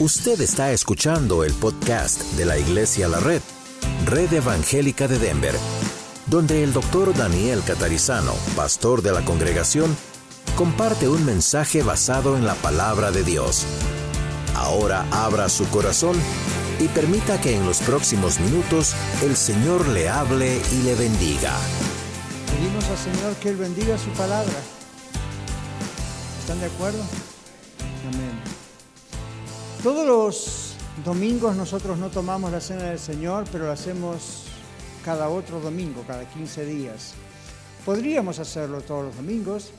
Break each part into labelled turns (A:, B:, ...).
A: Usted está escuchando el podcast de la Iglesia La Red, Red Evangélica de Denver, donde el doctor Daniel Catarizano, pastor de la congregación, comparte un mensaje basado en la palabra de Dios. Ahora abra su corazón y permita que en los próximos minutos el Señor le hable y le bendiga.
B: Pedimos al Señor que Él bendiga su palabra. ¿Están de acuerdo? Amén. Todos los domingos nosotros no tomamos la cena del Señor, pero lo hacemos cada otro domingo, cada 15 días. Podríamos hacerlo todos los domingos.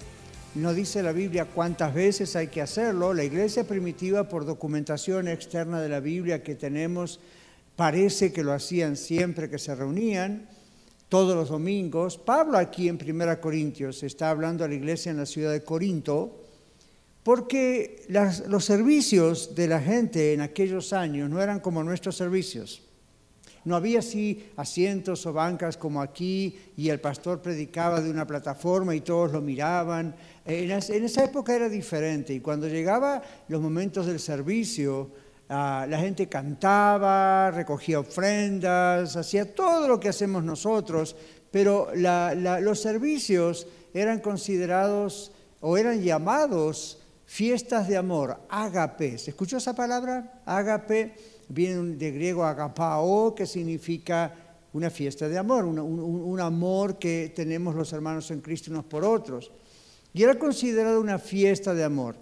B: No dice la Biblia cuántas veces hay que hacerlo. La iglesia primitiva, por documentación externa de la Biblia que tenemos, parece que lo hacían siempre que se reunían, todos los domingos. Pablo aquí en 1 Corintios está hablando a la iglesia en la ciudad de Corinto porque los servicios de la gente en aquellos años no eran como nuestros servicios. No había así asientos o bancas como aquí y el pastor predicaba de una plataforma y todos lo miraban. En, esa época era diferente y cuando llegaba los momentos del servicio, ah, la gente cantaba, recogía ofrendas, hacía todo lo que hacemos nosotros, pero los servicios eran considerados o eran llamados Fiestas de amor, ágape. ¿Se escuchó esa palabra? Ágape viene de griego agapao, que significa una fiesta de amor, un, amor que tenemos los hermanos en Cristo unos por otros. Y era considerado una fiesta de amor.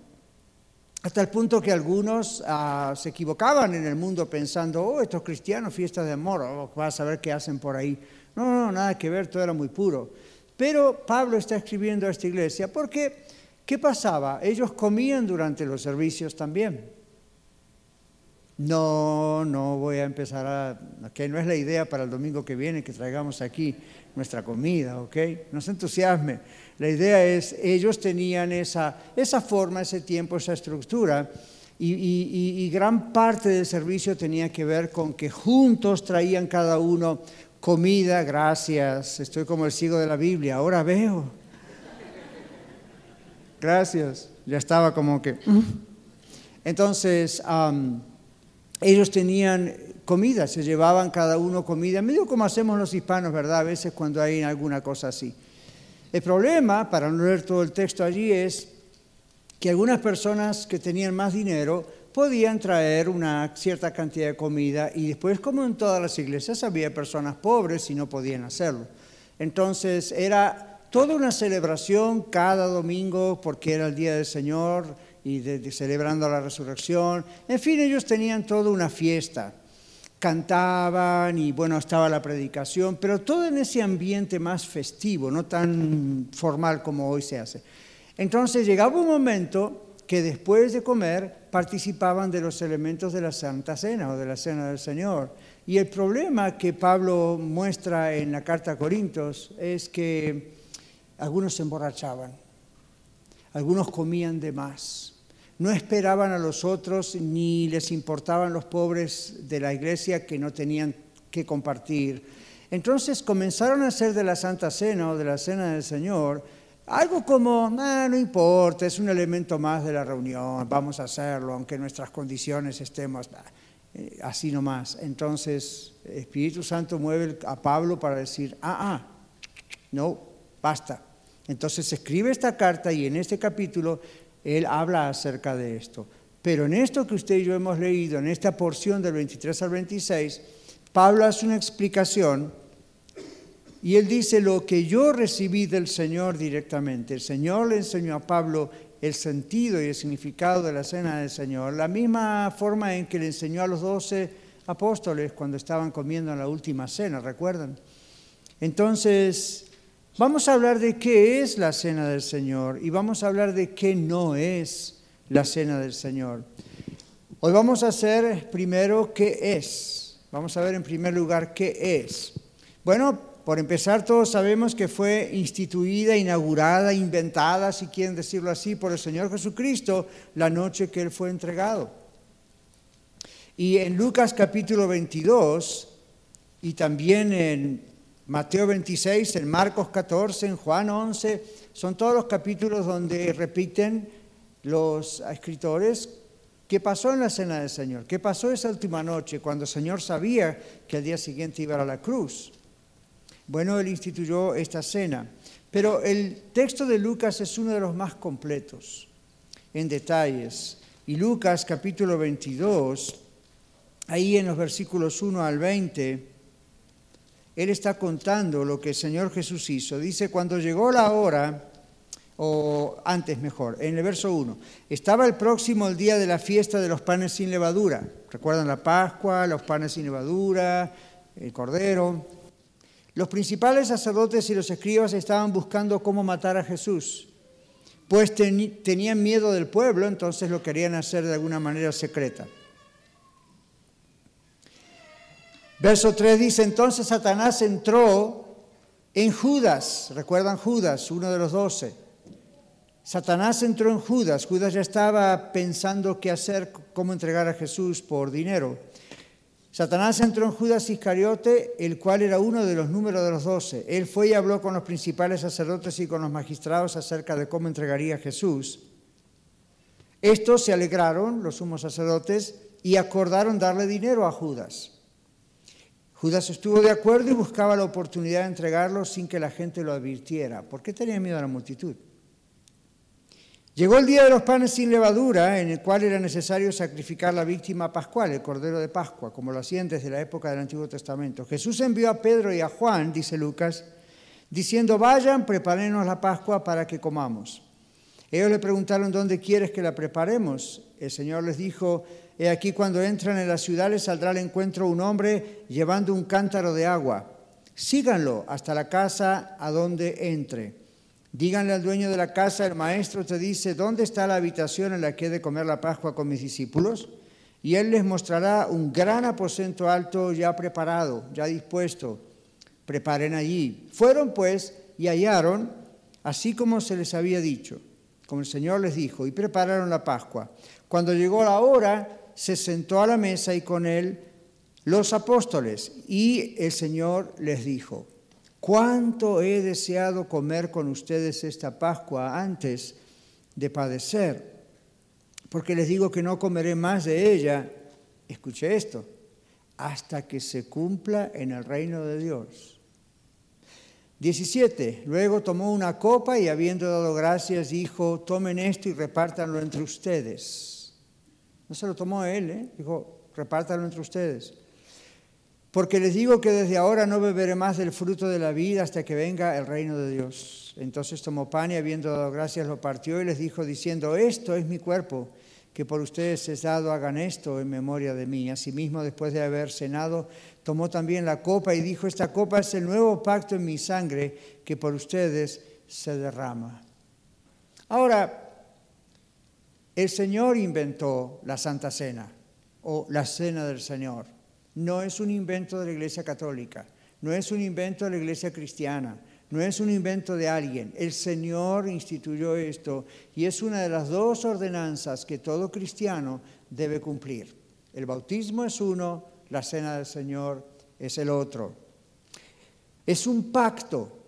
B: Hasta el punto que algunos ah, se equivocaban en el mundo pensando, oh, estos cristianos, fiesta de amor, oh, vas a ver qué hacen por ahí. No, no, nada que ver, todo era muy puro. Pero Pablo está escribiendo a esta iglesia porque ¿Qué pasaba? Ellos comían durante los servicios también. No, no voy a empezar a... que no es la idea para el domingo que viene que traigamos aquí nuestra comida, ¿ok? No se entusiasme. La idea es, ellos tenían esa, esa forma, ese tiempo, esa estructura, y, y gran parte del servicio tenía que ver con que juntos traían cada uno comida, gracias, estoy como el ciego de la Biblia, ahora veo gracias. Ya estaba como que... Entonces, ellos tenían comida, se llevaban cada uno comida, medio como hacemos los hispanos, ¿verdad? A veces cuando hay alguna cosa así. El problema, para no leer todo el texto allí, es que algunas personas que tenían más dinero podían traer una cierta cantidad de comida y después, como en todas las iglesias, había personas pobres y no podían hacerlo. Entonces, era toda una celebración cada domingo porque era el día del Señor y celebrando la resurrección. En fin, ellos tenían toda una fiesta. Cantaban y bueno, estaba la predicación, pero todo en ese ambiente más festivo, no tan formal como hoy se hace. Entonces llegaba un momento que después de comer participaban de los elementos de la Santa Cena o de la Cena del Señor. Y el problema que Pablo muestra en la carta a Corintios es que algunos se emborrachaban, algunos comían de más, no esperaban a los otros ni les importaban los pobres de la iglesia que no tenían que compartir. Entonces comenzaron a hacer de la Santa Cena o de la Cena del Señor algo como, ah, no importa, es un elemento más de la reunión, vamos a hacerlo, aunque nuestras condiciones estemos eh, así nomás. Entonces, Espíritu Santo mueve a Pablo para decir, ah, ah, no, Basta. Entonces escribe esta carta y en este capítulo él habla acerca de esto. Pero en esto que usted y yo hemos leído, en esta porción del 23 al 26, Pablo hace una explicación y él dice lo que yo recibí del Señor directamente. El Señor le enseñó a Pablo el sentido y el significado de la cena del Señor, la misma forma en que le enseñó a los doce apóstoles cuando estaban comiendo en la última cena, ¿recuerdan? Entonces, Vamos a hablar de qué es la cena del Señor y vamos a hablar de qué no es la cena del Señor. Hoy vamos a hacer primero qué es. Vamos a ver en primer lugar qué es. Bueno, por empezar, todos sabemos que fue instituida, inaugurada, inventada, si quieren decirlo así, por el Señor Jesucristo la noche que Él fue entregado. Y en Lucas capítulo 22 y también en Mateo 26, en Marcos 14, en Juan 11, son todos los capítulos donde repiten los escritores ¿Qué pasó en la cena del Señor? ¿Qué pasó esa última noche cuando el Señor sabía que al día siguiente iba a la cruz? Bueno, Él instituyó esta cena. Pero el texto de Lucas es uno de los más completos en detalles. Y Lucas capítulo 22, ahí en los versículos 1 al 20, Él está contando lo que el Señor Jesús hizo. Dice, cuando llegó la hora, o antes mejor, en el verso 1, estaba el próximo el día de la fiesta de los panes sin levadura. ¿Recuerdan la Pascua, los panes sin levadura, el Cordero? Los principales sacerdotes y los escribas estaban buscando cómo matar a Jesús, pues tenían miedo del pueblo, entonces lo querían hacer de alguna manera secreta. Verso 3 dice, entonces Satanás entró en Judas, recuerdan Judas, uno de los doce Satanás entró en Judas. Judas ya estaba pensando qué hacer, cómo entregar a Jesús por dinero. Satanás entró en Judas Iscariote, el cual era uno de los números de los doce. Él fue y habló con los principales sacerdotes y con los magistrados acerca de cómo entregaría a Jesús. Estos se alegraron, los sumos sacerdotes, y acordaron darle dinero a Judas. Judas estuvo de acuerdo y buscaba la oportunidad de entregarlo sin que la gente lo advirtiera. ¿Por qué tenía miedo a la multitud? Llegó el día de los panes sin levadura, en el cual era necesario sacrificar la víctima pascual, el cordero de Pascua, como lo hacían desde la época del Antiguo Testamento. Jesús envió a Pedro y a Juan, dice Lucas, diciendo, vayan, prepárenos la Pascua para que comamos. Ellos le preguntaron, ¿dónde quieres que la preparemos? El Señor les dijo, he aquí cuando entran en la ciudad les saldrá al encuentro un hombre llevando un cántaro de agua. Síganlo hasta la casa a donde entre. Díganle al dueño de la casa, el maestro te dice, ¿dónde está la habitación en la que he de comer la Pascua con mis discípulos? Y él les mostrará un gran aposento alto ya preparado, ya dispuesto. Preparen allí. Fueron pues y hallaron, así como se les había dicho, como el Señor les dijo, y prepararon la Pascua. Cuando llegó la hora, se sentó a la mesa y con él los apóstoles. Y el Señor les dijo, cuánto he deseado comer con ustedes esta Pascua antes de padecer, porque les digo que no comeré más de ella, escuche esto, hasta que se cumpla en el reino de Dios. 17. Luego tomó una copa y habiendo dado gracias dijo, tomen esto y repártanlo entre ustedes. No se lo tomó él, ¿eh? dijo, repártanlo entre ustedes. Porque les digo que desde ahora no beberé más del fruto de la vida hasta que venga el reino de Dios. Entonces tomó pan y habiendo dado gracias lo partió y les dijo diciendo, esto es mi cuerpo, que por ustedes es dado, hagan esto en memoria de mí. Asimismo, después de haber cenado, tomó también la copa y dijo, esta copa es el nuevo pacto en mi sangre que por ustedes se derrama. Ahora, el Señor inventó la Santa Cena o la Cena del Señor. No es un invento de la Iglesia Católica, no es un invento de la Iglesia Cristiana, no es un invento de alguien. El Señor instituyó esto y es una de las dos ordenanzas que todo cristiano debe cumplir. El bautismo es uno, la cena del Señor es el otro. Es un pacto,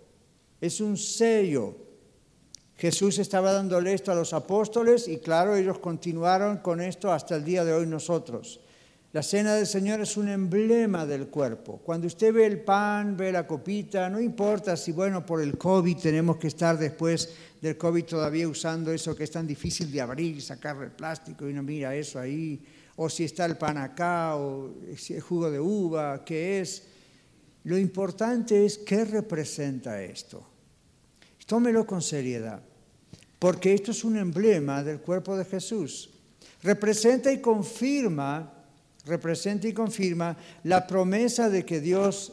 B: es un sello. Jesús estaba dándole esto a los apóstoles y claro, ellos continuaron con esto hasta el día de hoy nosotros. La cena del Señor es un emblema del cuerpo. Cuando usted ve el pan, ve la copita, no importa si, bueno, por el COVID tenemos que estar después del COVID todavía usando eso que es tan difícil de abrir, sacar el plástico y no mira eso ahí, o si está el pan acá, o si el jugo de uva, qué es. Lo importante es qué representa esto. Tómelo con seriedad, porque esto es un emblema del cuerpo de Jesús. Representa y confirma representa y confirma la promesa de que Dios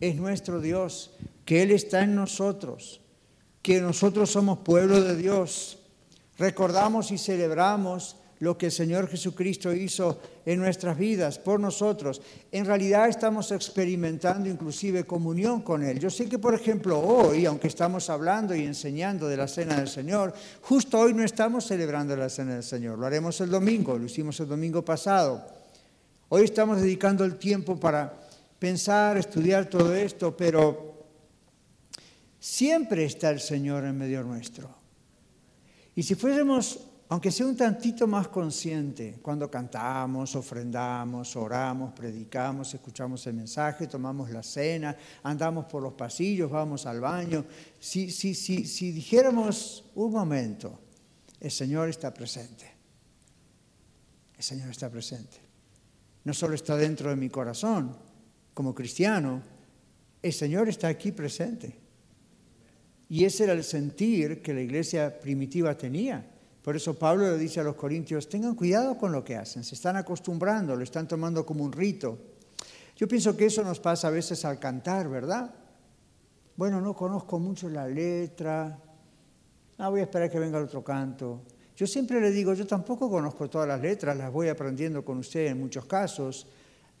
B: es nuestro Dios, que Él está en nosotros, que nosotros somos pueblo de Dios. Recordamos y celebramos lo que el Señor Jesucristo hizo en nuestras vidas por nosotros. En realidad estamos experimentando inclusive comunión con Él. Yo sé que, por ejemplo, hoy, aunque estamos hablando y enseñando de la Cena del Señor, justo hoy no estamos celebrando la Cena del Señor. Lo haremos el domingo, lo hicimos el domingo pasado. Hoy estamos dedicando el tiempo para pensar, estudiar todo esto, pero siempre está el Señor en medio nuestro. Y si fuésemos aunque sea un tantito más consciente, cuando cantamos, ofrendamos, oramos, predicamos, escuchamos el mensaje, tomamos la cena, andamos por los pasillos, vamos al baño, si, si, si, si dijéramos un momento, el Señor está presente, el Señor está presente. No solo está dentro de mi corazón como cristiano, el Señor está aquí presente. Y ese era el sentir que la iglesia primitiva tenía. Por eso Pablo le dice a los corintios, tengan cuidado con lo que hacen, se están acostumbrando, lo están tomando como un rito. Yo pienso que eso nos pasa a veces al cantar, ¿verdad? Bueno, no conozco mucho la letra, ah, voy a esperar que venga el otro canto. Yo siempre le digo, yo tampoco conozco todas las letras, las voy aprendiendo con usted en muchos casos.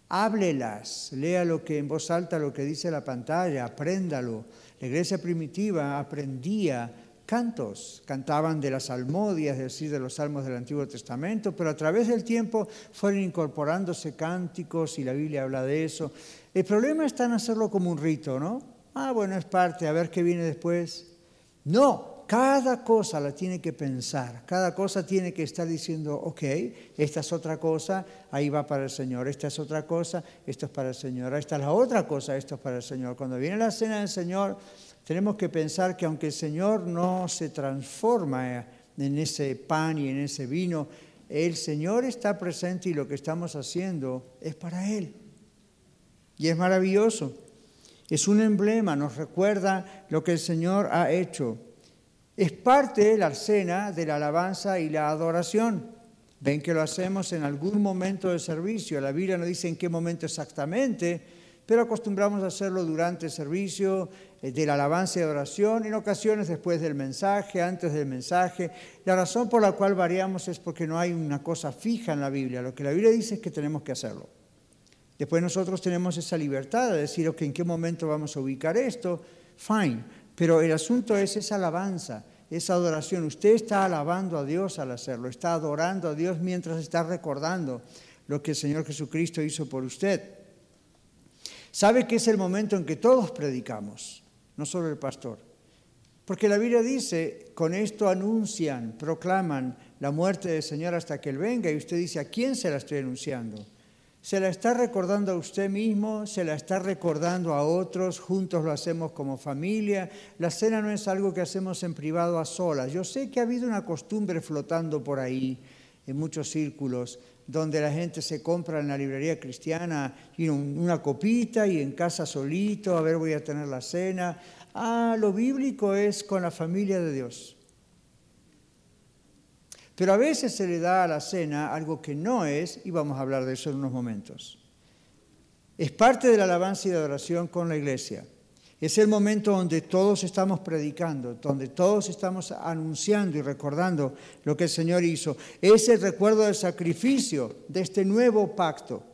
B: Háblelas, lea lo que en voz alta lo que dice la pantalla, apréndalo. La iglesia primitiva aprendía cantos, cantaban de las salmodias, es decir, de los salmos del Antiguo Testamento, pero a través del tiempo fueron incorporándose cánticos y la Biblia habla de eso. El problema está en hacerlo como un rito, ¿no? Ah, bueno, es parte, a ver qué viene después. No, cada cosa la tiene que pensar, cada cosa tiene que estar diciendo, ok, esta es otra cosa, ahí va para el Señor, esta es otra cosa, esto es para el Señor, esta es la otra cosa, esto es para el Señor. Cuando viene la cena del Señor, tenemos que pensar que aunque el Señor no se transforma en ese pan y en ese vino, el Señor está presente y lo que estamos haciendo es para Él. Y es maravilloso. Es un emblema, nos recuerda lo que el Señor ha hecho. Es parte de la cena de la alabanza y la adoración. Ven que lo hacemos en algún momento del servicio. La Biblia no dice en qué momento exactamente, pero acostumbramos a hacerlo durante el servicio eh, de la alabanza y adoración, en ocasiones después del mensaje, antes del mensaje. La razón por la cual variamos es porque no hay una cosa fija en la Biblia. Lo que la Biblia dice es que tenemos que hacerlo. Después nosotros tenemos esa libertad de decir, ok, ¿en qué momento vamos a ubicar esto? Fine. Pero el asunto es esa alabanza, esa adoración. Usted está alabando a Dios al hacerlo, está adorando a Dios mientras está recordando lo que el Señor Jesucristo hizo por usted. Sabe que es el momento en que todos predicamos, no solo el pastor. Porque la Biblia dice, con esto anuncian, proclaman la muerte del Señor hasta que Él venga. Y usted dice, ¿a quién se la estoy anunciando? ¿Se la está recordando a usted mismo? ¿Se la está recordando a otros? Juntos lo hacemos como familia. La cena no es algo que hacemos en privado a solas. Yo sé que ha habido una costumbre flotando por ahí en muchos círculos donde la gente se compra en la librería cristiana una copita y en casa solito, a ver, voy a tener la cena. Ah, lo bíblico es con la familia de Dios. Pero a veces se le da a la cena algo que no es, y vamos a hablar de eso en unos momentos. Es parte de la alabanza y de adoración con la iglesia. Es el momento donde todos estamos predicando, donde todos estamos anunciando y recordando lo que el Señor hizo. Es el recuerdo del sacrificio de este nuevo pacto.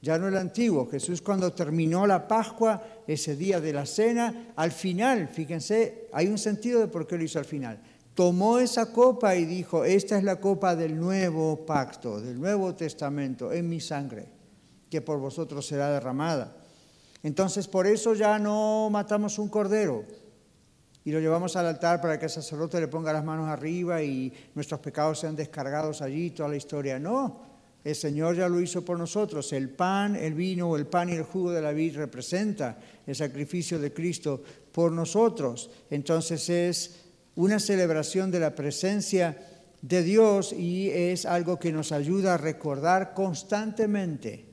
B: Ya no el antiguo. Jesús cuando terminó la Pascua, ese día de la cena, al final, fíjense, hay un sentido de por qué lo hizo al final. Tomó esa copa y dijo, esta es la copa del nuevo pacto, del nuevo testamento, en mi sangre, que por vosotros será derramada. Entonces por eso ya no matamos un cordero y lo llevamos al altar para que el sacerdote le ponga las manos arriba y nuestros pecados sean descargados allí, toda la historia. No, el Señor ya lo hizo por nosotros. El pan, el vino, el pan y el jugo de la vid representa el sacrificio de Cristo por nosotros. Entonces es una celebración de la presencia de Dios y es algo que nos ayuda a recordar constantemente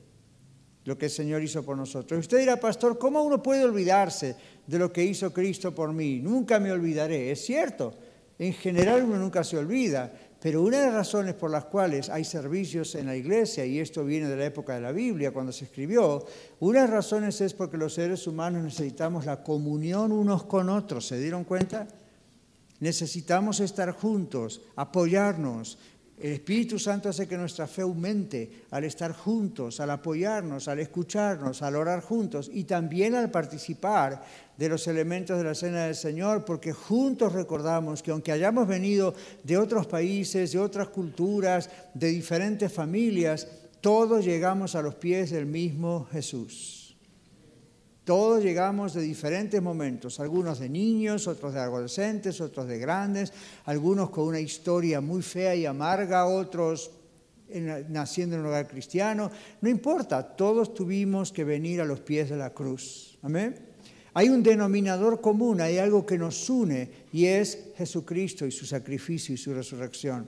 B: lo que el Señor hizo por nosotros. Usted dirá, pastor, ¿cómo uno puede olvidarse de lo que hizo Cristo por mí? Nunca me olvidaré. Es cierto, en general uno nunca se olvida, pero una de las razones por las cuales hay servicios en la iglesia, y esto viene de la época de la Biblia, cuando se escribió, una de las razones es porque los seres humanos necesitamos la comunión unos con otros. ¿Se dieron cuenta? Necesitamos estar juntos, apoyarnos, el Espíritu Santo hace que nuestra fe aumente al estar juntos, al apoyarnos, al escucharnos, al orar juntos y también al participar de los elementos de la cena del Señor, porque juntos recordamos que aunque hayamos venido de otros países, de otras culturas, de diferentes familias, todos llegamos a los pies del mismo Jesús. Todos llegamos de diferentes momentos, algunos de niños, otros de adolescentes, otros de grandes, algunos con una historia muy fea y amarga, otros naciendo en un hogar cristiano. No importa, todos tuvimos que venir a los pies de la cruz. Amén. Hay un denominador común, hay algo que nos une y es Jesucristo y su sacrificio y su resurrección.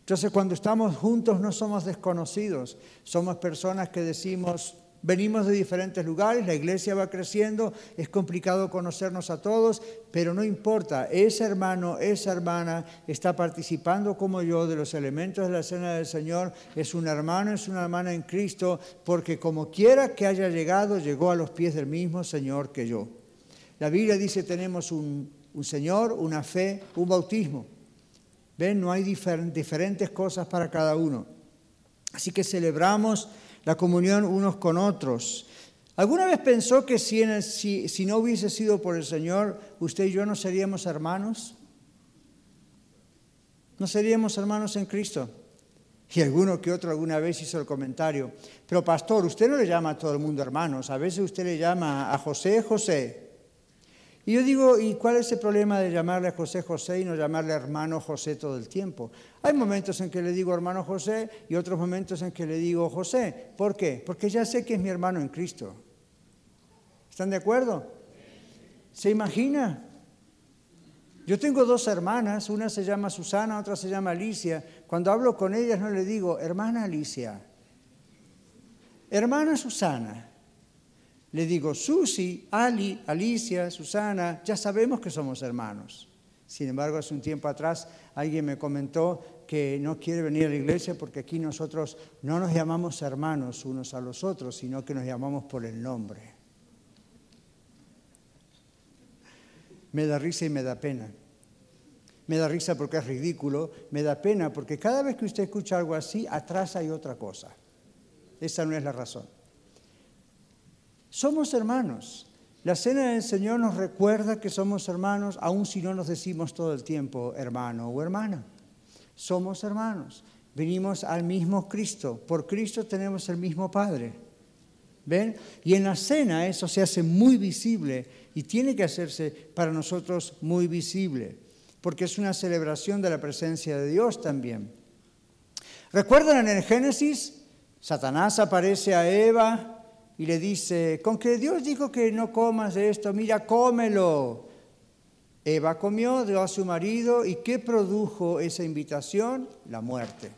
B: Entonces cuando estamos juntos no somos desconocidos, somos personas que decimos, Venimos de diferentes lugares, la iglesia va creciendo, es complicado conocernos a todos, pero no importa, ese hermano, esa hermana está participando como yo de los elementos de la cena del Señor, es un hermano, es una hermana en Cristo, porque como quiera que haya llegado, llegó a los pies del mismo Señor que yo. La Biblia dice tenemos un, Señor, una fe, un bautismo. Ven, no hay diferentes cosas para cada uno. Así que celebramos la comunión unos con otros. ¿Alguna vez pensó que si, no hubiese sido por el Señor, usted y yo no seríamos hermanos? ¿No seríamos hermanos en Cristo? Y alguno que otro alguna vez hizo el comentario, pero pastor, usted no le llama a todo el mundo hermanos, a veces usted le llama a José José, y yo digo, ¿y cuál es el problema de llamarle a José José y no llamarle hermano José todo el tiempo? Hay momentos en que le digo hermano José y otros momentos en que le digo José. ¿Por qué? Porque ya sé que es mi hermano en Cristo. ¿Están de acuerdo? ¿Se imagina? Yo tengo dos hermanas, una se llama Susana, otra se llama Alicia. Cuando hablo con ellas no le digo, hermana Alicia, hermana Susana. Le digo, Susi, Ali, Alicia, Susana, ya sabemos que somos hermanos. Sin embargo, hace un tiempo atrás alguien me comentó que no quiere venir a la iglesia porque aquí nosotros no nos llamamos hermanos unos a los otros, sino que nos llamamos por el nombre. Me da risa y me da pena. Me da risa porque es ridículo, me da pena porque cada vez que usted escucha algo así, atrás hay otra cosa. Esa no es la razón. Somos hermanos. La cena del Señor nos recuerda que somos hermanos, aun si no nos decimos todo el tiempo hermano o hermana. Somos hermanos. Venimos al mismo Cristo. Por Cristo tenemos el mismo Padre. ¿Ven? Y en la cena eso se hace muy visible y tiene que hacerse para nosotros muy visible, porque es una celebración de la presencia de Dios también. ¿Recuerdan en el Génesis? Satanás aparece a Eva y le dice, con que Dios dijo que no comas de esto, mira, cómelo. Eva comió, dio a su marido y ¿qué produjo esa invitación? La muerte.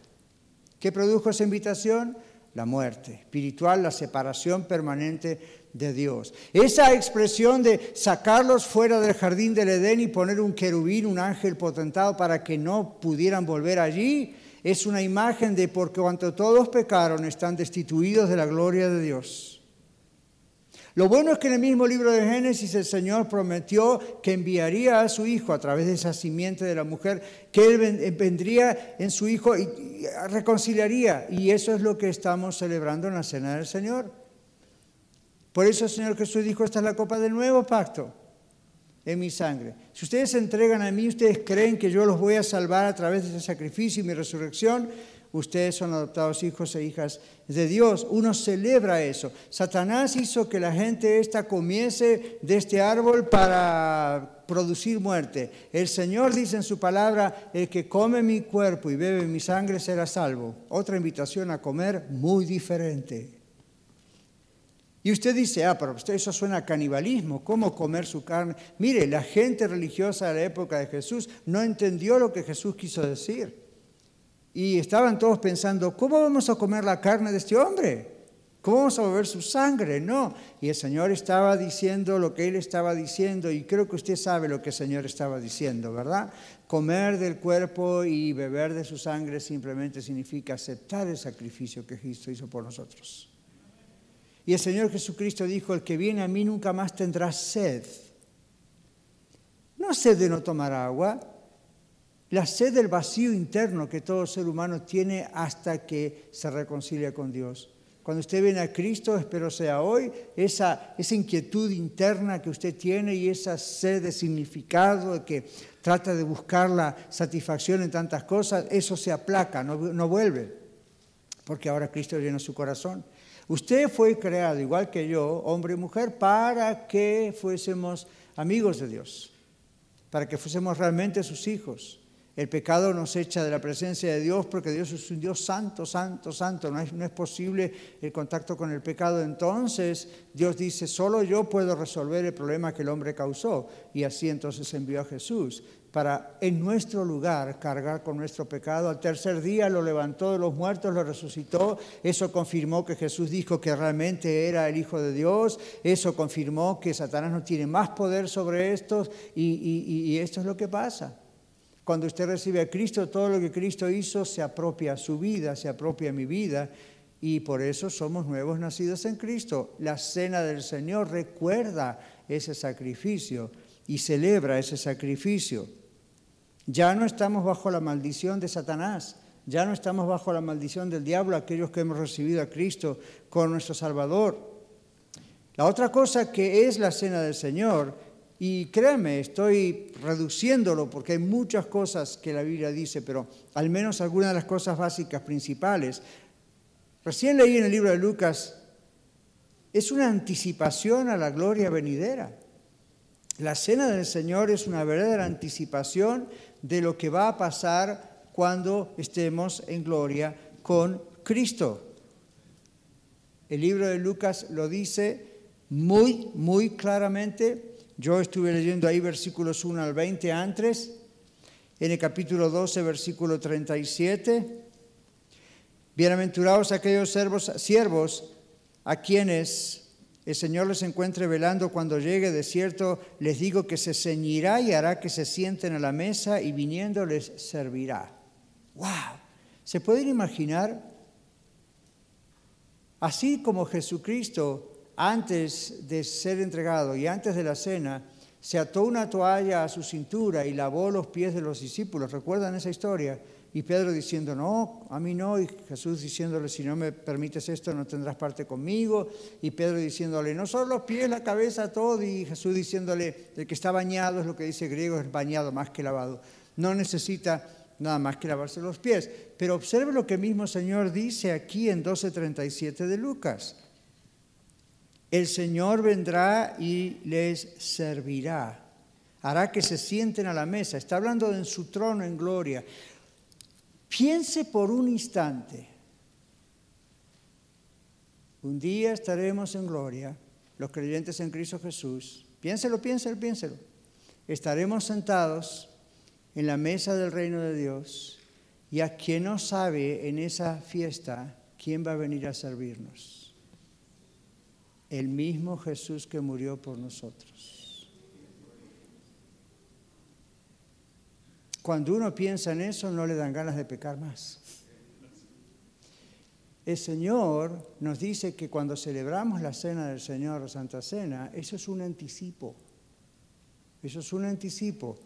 B: ¿Qué produjo esa invitación? La muerte espiritual, la separación permanente de Dios. Esa expresión de sacarlos fuera del jardín del Edén y poner un querubín, un ángel potentado para que no pudieran volver allí, es una imagen de porque cuanto todos pecaron están destituidos de la gloria de Dios. Lo bueno es que en el mismo libro de Génesis el Señor prometió que enviaría a su Hijo a través de esa simiente de la mujer, que Él eh, vendría en su Hijo y reconciliaría. Y eso es lo que estamos celebrando en la Cena del Señor. Por eso el Señor Jesús dijo, esta es la copa del nuevo pacto en mi sangre. Si ustedes se entregan a mí, ustedes creen que yo los voy a salvar a través de ese sacrificio y mi resurrección, ustedes son adoptados hijos e hijas de Dios. Uno celebra eso. Satanás hizo que la gente esta comiese de este árbol para producir muerte. El Señor dice en su palabra, el que come mi cuerpo y bebe mi sangre será salvo. Otra invitación a comer muy diferente. Y usted dice, ah, pero eso suena a canibalismo, ¿cómo comer su carne? Mire, la gente religiosa de la época de Jesús no entendió lo que Jesús quiso decir. Y estaban todos pensando, ¿cómo vamos a comer la carne de este hombre? ¿Cómo vamos a beber su sangre? No. Y el Señor estaba diciendo lo que Él estaba diciendo, y creo que usted sabe lo que el Señor estaba diciendo, ¿verdad? Comer del cuerpo y beber de su sangre simplemente significa aceptar el sacrificio que Cristo hizo por nosotros. Y el Señor Jesucristo dijo, el que viene a mí nunca más tendrá sed. No sed de no tomar agua, la sed del vacío interno que todo ser humano tiene hasta que se reconcilia con Dios. Cuando usted viene a Cristo, espero sea hoy, esa, inquietud interna que usted tiene y esa sed de significado, que trata de buscar la satisfacción en tantas cosas, eso se aplaca, no, no vuelve, porque ahora Cristo llena su corazón. Usted fue creado, igual que yo, hombre y mujer, para que fuésemos amigos de Dios, para que fuésemos realmente sus hijos. El pecado nos echa de la presencia de Dios porque Dios es un Dios santo, santo, santo. No es, posible el contacto con el pecado. Entonces Dios dice, solo yo puedo resolver el problema que el hombre causó. Y así entonces envió a Jesús para en nuestro lugar cargar con nuestro pecado. Al tercer día lo levantó de los muertos, lo resucitó. Eso confirmó que Jesús dijo que realmente era el Hijo de Dios. Eso confirmó que Satanás no tiene más poder sobre estos. y esto es lo que pasa. Cuando usted recibe a Cristo, todo lo que Cristo hizo se apropia a su vida, se apropia a mi vida, y por eso somos nuevos nacidos en Cristo. La cena del Señor recuerda ese sacrificio y celebra ese sacrificio. Ya no estamos bajo la maldición de Satanás, ya no estamos bajo la maldición del diablo, aquellos que hemos recibido a Cristo con nuestro Salvador. La otra cosa que es la cena del Señor y créanme, estoy reduciéndolo porque hay muchas cosas que la Biblia dice, pero al menos algunas de las cosas básicas, principales. Recién leí en el libro de Lucas, es una anticipación a la gloria venidera. La cena del Señor es una verdadera anticipación de lo que va a pasar cuando estemos en gloria con Cristo. El libro de Lucas lo dice muy, muy claramente yo estuve leyendo ahí versículos 1 al 20 antes, en el capítulo 12, versículo 37. Bienaventurados aquellos siervos, a quienes el Señor les encuentre velando cuando llegue, de cierto les digo que se ceñirá y hará que se sienten a la mesa y viniendo les servirá. ¡Wow! ¿Se pueden imaginar? Así como Jesucristo antes de ser entregado y antes de la cena, se ató una toalla a su cintura y lavó los pies de los discípulos. ¿Recuerdan esa historia? Y Pedro diciendo, no, a mí no. Y Jesús diciéndole, si no me permites esto, no tendrás parte conmigo. Y Pedro diciéndole, no solo los pies, la cabeza, todo. Y Jesús diciéndole, el que está bañado, es lo que dice griego, es bañado más que lavado. No necesita nada más que lavarse los pies. Pero observe lo que mismo Señor dice aquí en 12.37 de Lucas el Señor vendrá y les servirá. Hará que se sienten a la mesa. Está hablando de en su trono en gloria. Piense por un instante. Un día estaremos en gloria, los creyentes en Cristo Jesús. Piénselo, piénselo, piénselo. Estaremos sentados en la mesa del reino de Dios y a quien no sabe en esa fiesta quién va a venir a servirnos el mismo Jesús que murió por nosotros. Cuando uno piensa en eso, no le dan ganas de pecar más. El Señor nos dice que cuando celebramos la cena del Señor o Santa Cena, eso es un anticipo. Eso es un anticipo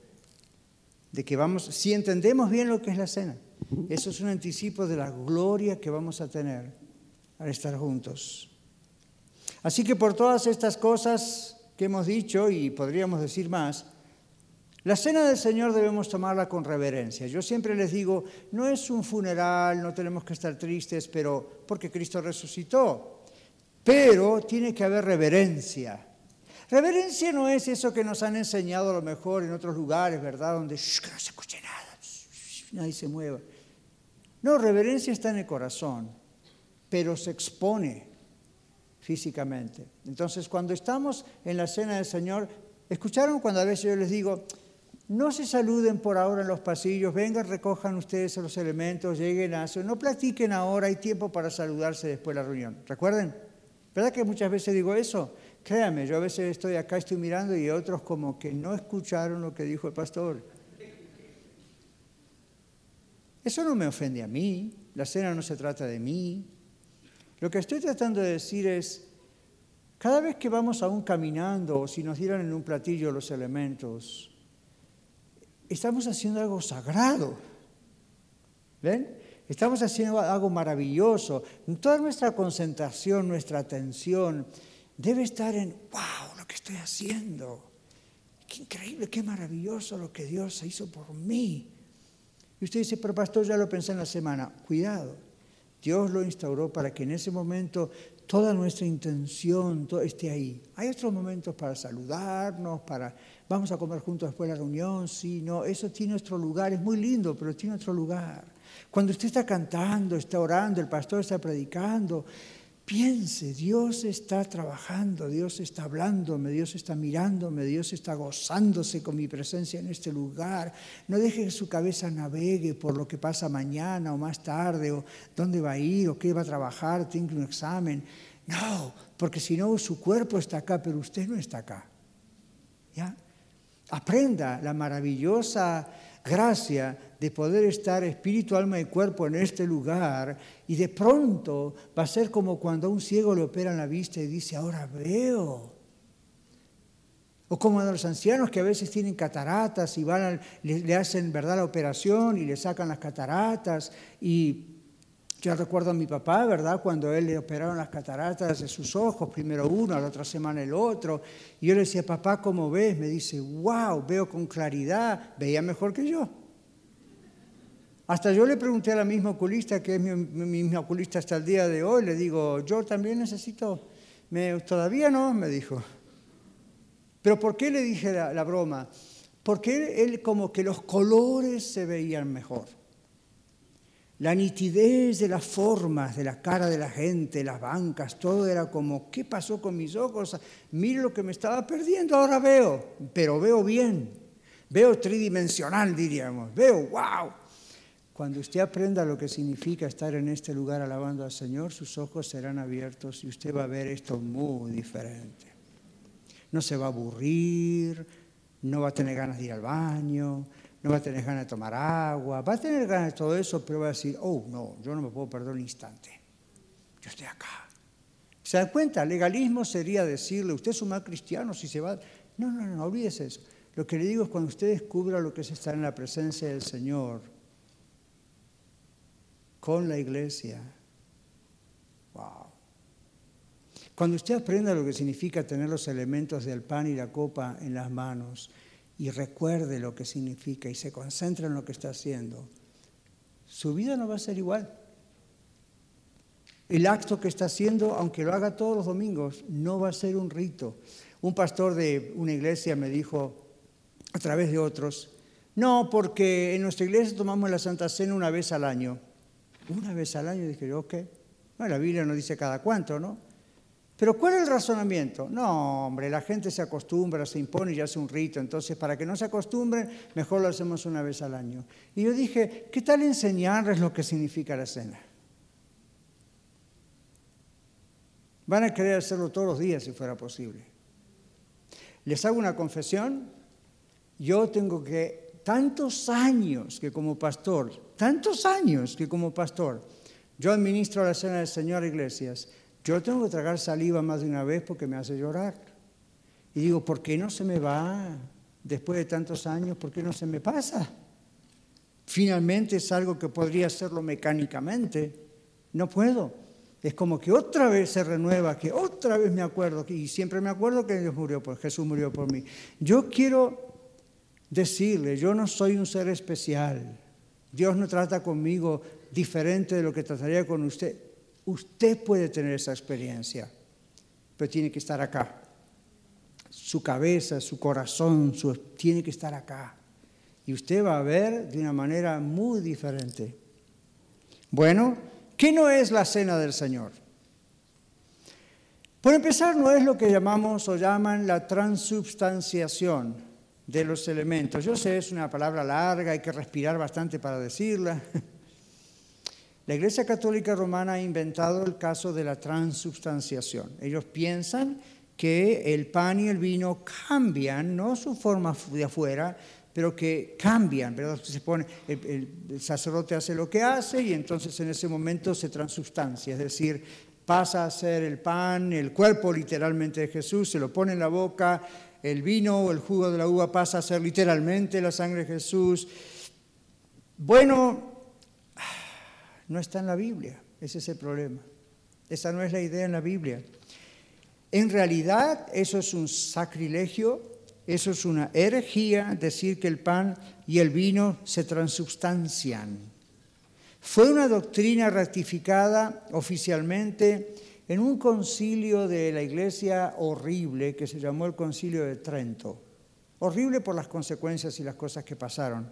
B: de que vamos, si entendemos bien lo que es la cena, eso es un anticipo de la gloria que vamos a tener al estar juntos. Así que por todas estas cosas que hemos dicho y podríamos decir más, la cena del Señor debemos tomarla con reverencia. Yo siempre les digo, no es un funeral, no tenemos que estar tristes, pero porque Cristo resucitó. Pero tiene que haber reverencia. Reverencia no es eso que nos han enseñado a lo mejor en otros lugares, ¿verdad? Donde no se escuche nada, nadie se mueva. No, reverencia está en el corazón, pero se expone físicamente. Entonces, cuando estamos en la cena del Señor, ¿escucharon cuando a veces yo les digo, no se saluden por ahora en los pasillos, vengan, recojan ustedes los elementos, lleguen a eso, no platiquen ahora, hay tiempo para saludarse después de la reunión. ¿Recuerden? ¿Verdad que muchas veces digo eso? Créanme, yo a veces estoy acá, estoy mirando y otros como que no escucharon lo que dijo el pastor. Eso no me ofende a mí, la cena no se trata de mí, lo que estoy tratando de decir es, cada vez que vamos aún caminando o si nos dieran en un platillo los elementos, estamos haciendo algo sagrado. ¿Ven? Estamos haciendo algo maravilloso. Toda nuestra concentración, nuestra atención debe estar en, wow, lo que estoy haciendo. Qué increíble, qué maravilloso lo que Dios hizo por mí. Y usted dice, pero pastor, ya lo pensé en la semana. Cuidado, Dios lo instauró para que en ese momento toda nuestra intención esté ahí. Hay otros momentos para saludarnos, para vamos a comer juntos después de la reunión, sí, no, eso tiene otro lugar, es muy lindo, pero tiene otro lugar. Cuando usted está cantando, está orando, el pastor está predicando, piense, Dios está trabajando, Dios está hablándome, Dios está mirándome, Dios está gozándose con mi presencia en este lugar. No deje que su cabeza navegue por lo que pasa mañana o más tarde, o dónde va a ir, o qué va a trabajar, tiene un examen. No, porque si no, su cuerpo está acá, pero usted no está acá. ¿Ya? Aprenda la maravillosa gracia de poder estar espíritu, alma y cuerpo en este lugar y de pronto va a ser como cuando a un ciego le operan la vista y dice, ahora veo. O como a los ancianos que a veces tienen cataratas y van le, hacen verdad la operación y le sacan las cataratas y yo recuerdo a mi papá, ¿verdad? Cuando él le operaron las cataratas de sus ojos, primero uno, la otra semana el otro. Y yo le decía, papá, ¿cómo ves? Me dice, wow, veo con claridad, veía mejor que yo. Hasta yo le pregunté a la misma oculista, que es mi, misma oculista hasta el día de hoy, le digo, yo también necesito, me, todavía no, me dijo. Pero ¿por qué le dije la broma? Porque él como que los colores se veían mejor la nitidez de las formas, de la cara de la gente, las bancas, todo era como, ¿qué pasó con mis ojos? Mire lo que me estaba perdiendo, ahora veo, pero veo bien, veo tridimensional, diríamos, veo, wow. Cuando usted aprenda lo que significa estar en este lugar alabando al Señor, sus ojos serán abiertos y usted va a ver esto muy diferente. No se va a aburrir, no va a tener ganas de ir al baño, no va a tener ganas de tomar agua, va a tener ganas de todo eso, pero va a decir, oh, no, yo no me puedo perder un instante. Yo estoy acá. ¿Se dan cuenta? Legalismo sería decirle, usted es un mal cristiano si se va. No, no, no, olvídese eso. Lo que le digo es cuando usted descubra lo que es estar en la presencia del Señor, con la iglesia. Wow. Cuando usted aprenda lo que significa tener los elementos del pan y la copa en las manos, y recuerde lo que significa y se concentre en lo que está haciendo, su vida no va a ser igual. El acto que está haciendo, aunque lo haga todos los domingos, no va a ser un rito. Un pastor de una iglesia me dijo, a través de otros, no, porque en nuestra iglesia tomamos la Santa Cena una vez al año. Una vez al año dije, ok. Bueno, la Biblia no dice cada cuánto, ¿no? Pero ¿cuál es el razonamiento? No, hombre, la gente se acostumbra, se impone y hace un rito. Entonces, para que no se acostumbren, mejor lo hacemos una vez al año. Y yo dije, ¿qué tal enseñarles lo que significa la cena? Van a querer hacerlo todos los días si fuera posible. Les hago una confesión. Yo tengo que, tantos años que como pastor, tantos años que como pastor, yo administro la cena del Señor a iglesias yo tengo que tragar saliva más de una vez porque me hace llorar. Y digo, ¿por qué no se me va después de tantos años? ¿Por qué no se me pasa? Finalmente es algo que podría hacerlo mecánicamente. No puedo. Es como que otra vez se renueva, que otra vez me acuerdo, y siempre me acuerdo que Dios murió por, Jesús murió por mí. Yo quiero decirle, yo no soy un ser especial. Dios no trata conmigo diferente de lo que trataría con usted. Usted puede tener esa experiencia, pero tiene que estar acá. Su cabeza, su corazón, tiene que estar acá. Y usted va a ver de una manera muy diferente. Bueno, ¿qué no es la cena del Señor? Por empezar, no es lo que llamamos o llaman la transubstanciación de los elementos. Yo sé, es una palabra larga, hay que respirar bastante para decirla. La Iglesia Católica Romana ha inventado el caso de la transubstanciación. Ellos piensan que el pan y el vino cambian, no su forma de afuera, pero que cambian, ¿verdad? Se pone, el, sacerdote hace lo que hace y entonces en ese momento se transubstancia, es decir, pasa a ser el pan, el cuerpo literalmente de Jesús, se lo pone en la boca, el vino o el jugo de la uva pasa a ser literalmente la sangre de Jesús. Bueno, no está en la Biblia, ese es el problema. Esa no es la idea en la Biblia. En realidad eso es un sacrilegio, eso es una herejía decir que el pan y el vino se transubstancian. Fue una doctrina ratificada oficialmente en un concilio de la iglesia horrible que se llamó el concilio de Trento. Horrible por las consecuencias y las cosas que pasaron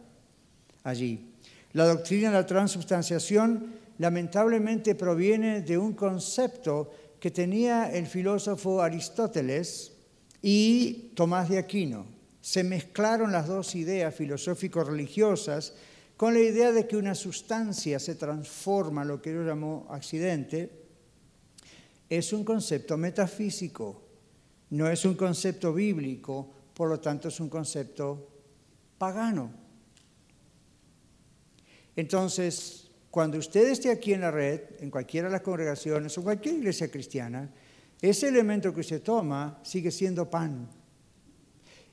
B: allí. La doctrina de la transubstanciación lamentablemente proviene de un concepto que tenía el filósofo Aristóteles y Tomás de Aquino. Se mezclaron las dos ideas filosófico-religiosas con la idea de que una sustancia se transforma, lo que yo llamo accidente, es un concepto metafísico, no es un concepto bíblico, por lo tanto es un concepto pagano. Entonces, cuando usted esté aquí en la red, en cualquiera de las congregaciones o cualquier iglesia cristiana, ese elemento que usted toma sigue siendo pan.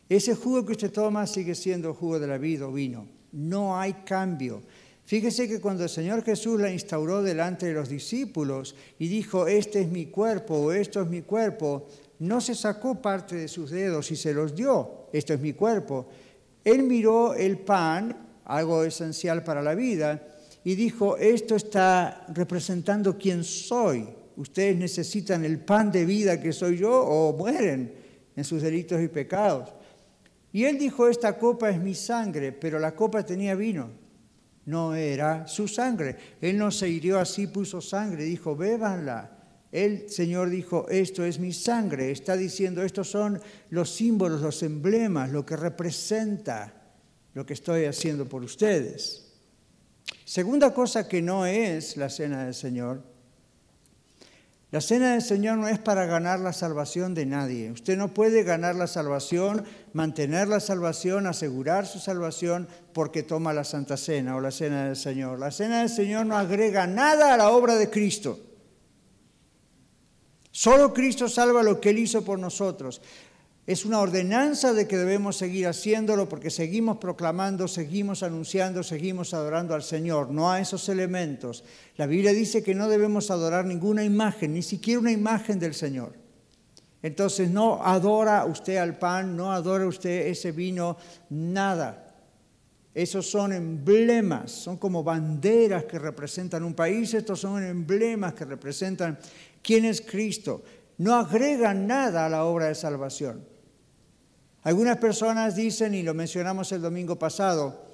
B: Ese jugo que usted toma sigue siendo jugo de la vida o vino. No hay cambio. Fíjese que cuando el Señor Jesús la instauró delante de los discípulos y dijo, este es mi cuerpo o esto es mi cuerpo, no se sacó parte de sus dedos y se los dio, esto es mi cuerpo. Él miró el pan, algo esencial para la vida, y dijo, esto está representando quién soy. Ustedes necesitan el pan de vida que soy yo o mueren en sus delitos y pecados. Y él dijo, esta copa es mi sangre, pero la copa tenía vino. No era su sangre. Él no se hirió así, puso sangre, dijo, bébanla. El Señor dijo, esto es mi sangre. Está diciendo, estos son los símbolos, los emblemas, lo que representa lo que estoy haciendo por ustedes. Segunda cosa que no es la cena del Señor. La cena del Señor no es para ganar la salvación de nadie. Usted no puede ganar la salvación, mantener la salvación, asegurar su salvación porque toma la Santa Cena o la cena del Señor. La cena del Señor no agrega nada a la obra de Cristo. Solo Cristo salva lo que Él hizo por nosotros. Es una ordenanza de que debemos seguir haciéndolo porque seguimos proclamando, seguimos anunciando, seguimos adorando al Señor, no a esos elementos. La Biblia dice que no debemos adorar ninguna imagen, ni siquiera una imagen del Señor. Entonces no adora usted al pan, no adora usted ese vino, nada. Esos son emblemas, son como banderas que representan un país, estos son emblemas que representan quién es Cristo. No agregan nada a la obra de salvación. Algunas personas dicen, y lo mencionamos el domingo pasado,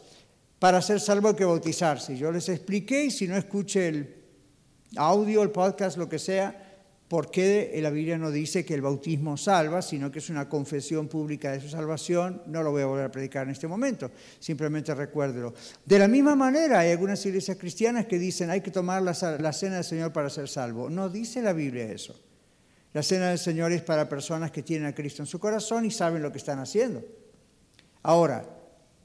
B: para ser salvo hay que bautizarse. Yo les expliqué, y si no escuche el audio, el podcast, lo que sea, por qué la Biblia no dice que el bautismo salva, sino que es una confesión pública de su salvación. No lo voy a volver a predicar en este momento, simplemente recuérdelo. De la misma manera, hay algunas iglesias cristianas que dicen hay que tomar la, la cena del Señor para ser salvo. No dice la Biblia eso. La cena del Señor es para personas que tienen a Cristo en su corazón y saben lo que están haciendo. Ahora,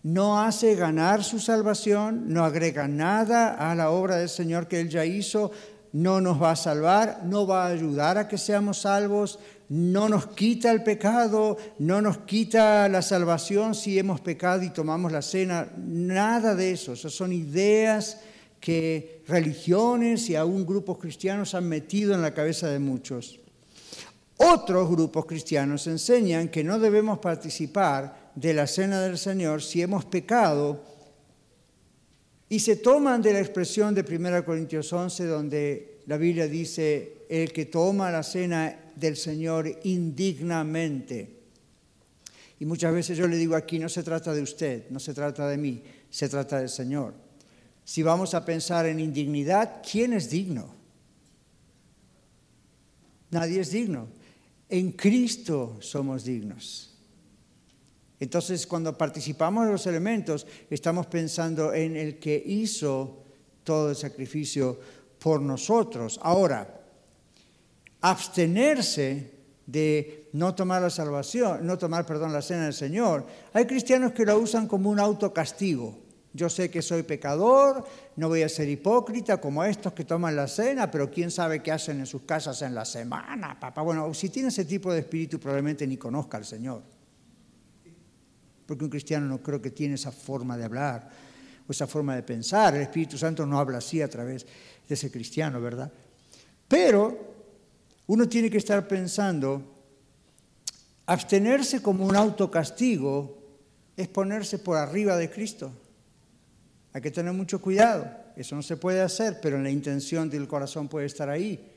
B: no hace ganar su salvación, no agrega nada a la obra del Señor que Él ya hizo, no nos va a salvar, no va a ayudar a que seamos salvos, no nos quita el pecado, no nos quita la salvación si hemos pecado y tomamos la cena, nada de eso. Esas son ideas que religiones y aún grupos cristianos han metido en la cabeza de muchos. Otros grupos cristianos enseñan que no debemos participar de la cena del Señor si hemos pecado y se toman de la expresión de 1 Corintios 11 donde la Biblia dice, el que toma la cena del Señor indignamente. Y muchas veces yo le digo aquí, no se trata de usted, no se trata de mí, se trata del Señor. Si vamos a pensar en indignidad, ¿quién es digno? Nadie es digno en Cristo somos dignos. Entonces, cuando participamos de los elementos, estamos pensando en el que hizo todo el sacrificio por nosotros. Ahora, abstenerse de no tomar la salvación, no tomar, perdón, la cena del Señor. Hay cristianos que lo usan como un autocastigo. Yo sé que soy pecador, no voy a ser hipócrita como estos que toman la cena, pero quién sabe qué hacen en sus casas en la semana, papá. Bueno, si tiene ese tipo de espíritu probablemente ni conozca al Señor. Porque un cristiano no creo que tiene esa forma de hablar o esa forma de pensar. El Espíritu Santo no habla así a través de ese cristiano, ¿verdad? Pero uno tiene que estar pensando, abstenerse como un autocastigo es ponerse por arriba de Cristo. Hay que tener mucho cuidado. Eso no se puede hacer, pero en la intención del corazón puede estar ahí.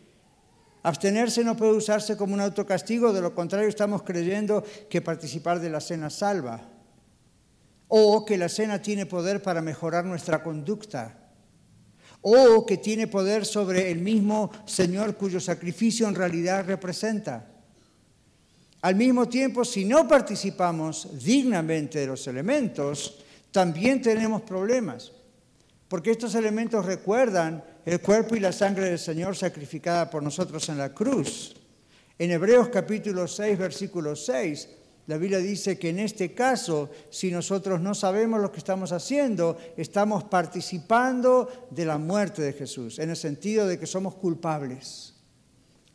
B: Abstenerse no puede usarse como un autocastigo, de lo contrario estamos creyendo que participar de la cena salva. O que la cena tiene poder para mejorar nuestra conducta. O que tiene poder sobre el mismo Señor cuyo sacrificio en realidad representa. Al mismo tiempo, si no participamos dignamente de los elementos, también tenemos problemas, porque estos elementos recuerdan el cuerpo y la sangre del Señor sacrificada por nosotros en la cruz. En Hebreos capítulo 6, versículo 6, la Biblia dice que en este caso, si nosotros no sabemos lo que estamos haciendo, estamos participando de la muerte de Jesús, en el sentido de que somos culpables.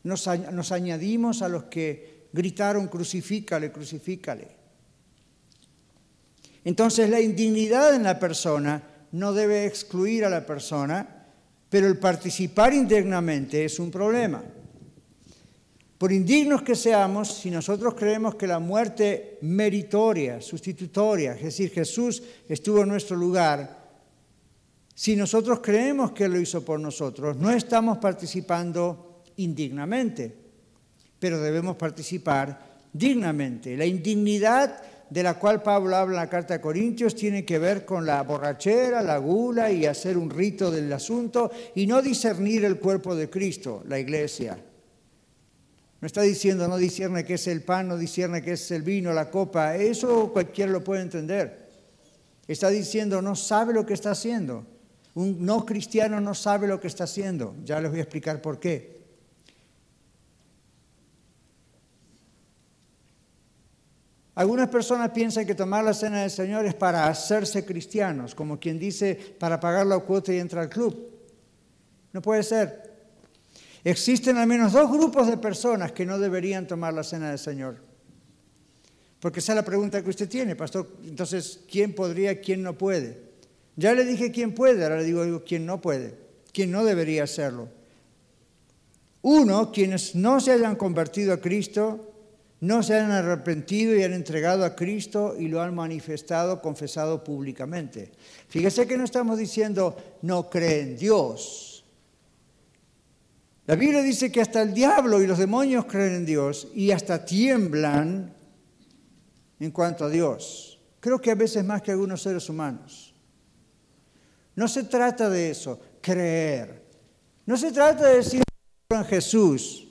B: Nos, nos añadimos a los que gritaron, crucifícale, crucifícale. Entonces la indignidad en la persona no debe excluir a la persona, pero el participar indignamente es un problema. Por indignos que seamos, si nosotros creemos que la muerte meritoria, sustitutoria, es decir, Jesús estuvo en nuestro lugar, si nosotros creemos que lo hizo por nosotros, no estamos participando indignamente, pero debemos participar dignamente. La indignidad de la cual Pablo habla en la carta a Corintios tiene que ver con la borrachera, la gula y hacer un rito del asunto y no discernir el cuerpo de Cristo, la iglesia. No está diciendo no discierne qué es el pan, no discierne qué es el vino, la copa, eso cualquiera lo puede entender. Está diciendo no sabe lo que está haciendo. Un no cristiano no sabe lo que está haciendo. Ya les voy a explicar por qué. Algunas personas piensan que tomar la cena del Señor es para hacerse cristianos, como quien dice para pagar la cuota y entrar al club. No puede ser. Existen al menos dos grupos de personas que no deberían tomar la cena del Señor. Porque esa es la pregunta que usted tiene, pastor. Entonces, ¿quién podría, quién no puede? Ya le dije quién puede, ahora le digo, digo quién no puede, quién no debería hacerlo. Uno, quienes no se hayan convertido a Cristo no se han arrepentido y han entregado a Cristo y lo han manifestado, confesado públicamente. Fíjese que no estamos diciendo no creen en Dios. La Biblia dice que hasta el diablo y los demonios creen en Dios y hasta tiemblan en cuanto a Dios. Creo que a veces más que algunos seres humanos. No se trata de eso, creer. No se trata de decir en Jesús.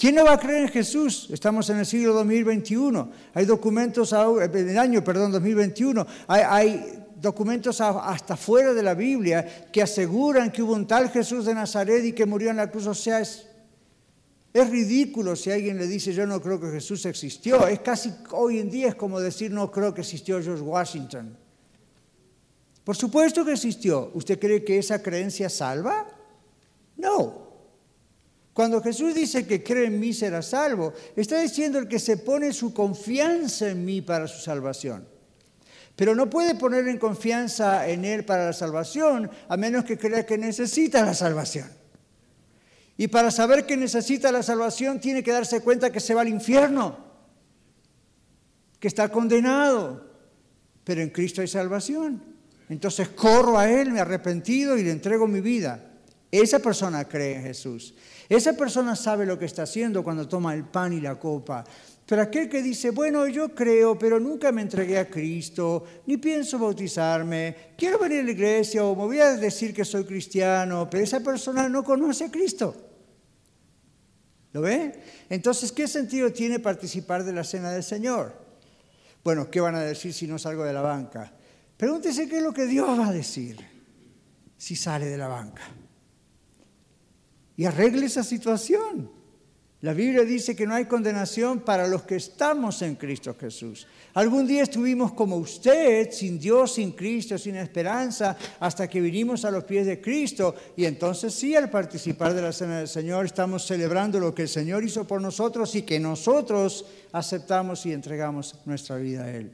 B: ¿Quién no va a creer en Jesús? Estamos en el siglo 2021. Hay documentos, en el año, perdón, 2021, hay, documentos hasta fuera de la Biblia que aseguran que hubo un tal Jesús de Nazaret y que murió en la cruz. O sea, es, es ridículo si alguien le dice yo no creo que Jesús existió. Es casi hoy en día es como decir no creo que existió George Washington. Por supuesto que existió. ¿Usted cree que esa creencia salva? No. Cuando Jesús dice que cree en mí será salvo, está diciendo el que se pone su confianza en mí para su salvación. Pero no puede poner en confianza en Él para la salvación a menos que crea que necesita la salvación. Y para saber que necesita la salvación tiene que darse cuenta que se va al infierno, que está condenado. Pero en Cristo hay salvación. Entonces corro a Él, me arrepentido y le entrego mi vida. Esa persona cree en Jesús. Esa persona sabe lo que está haciendo cuando toma el pan y la copa. Pero aquel que dice, bueno, yo creo, pero nunca me entregué a Cristo, ni pienso bautizarme, quiero venir a la iglesia o me voy a decir que soy cristiano, pero esa persona no conoce a Cristo. ¿Lo ve? Entonces, ¿qué sentido tiene participar de la cena del Señor? Bueno, ¿qué van a decir si no salgo de la banca? Pregúntese qué es lo que Dios va a decir si sale de la banca y arregle esa situación. La Biblia dice que no hay condenación para los que estamos en Cristo Jesús. Algún día estuvimos como usted, sin Dios, sin Cristo, sin esperanza, hasta que vinimos a los pies de Cristo. Y entonces sí, al participar de la Cena del Señor, estamos celebrando lo que el Señor hizo por nosotros y que nosotros aceptamos y entregamos nuestra vida a Él.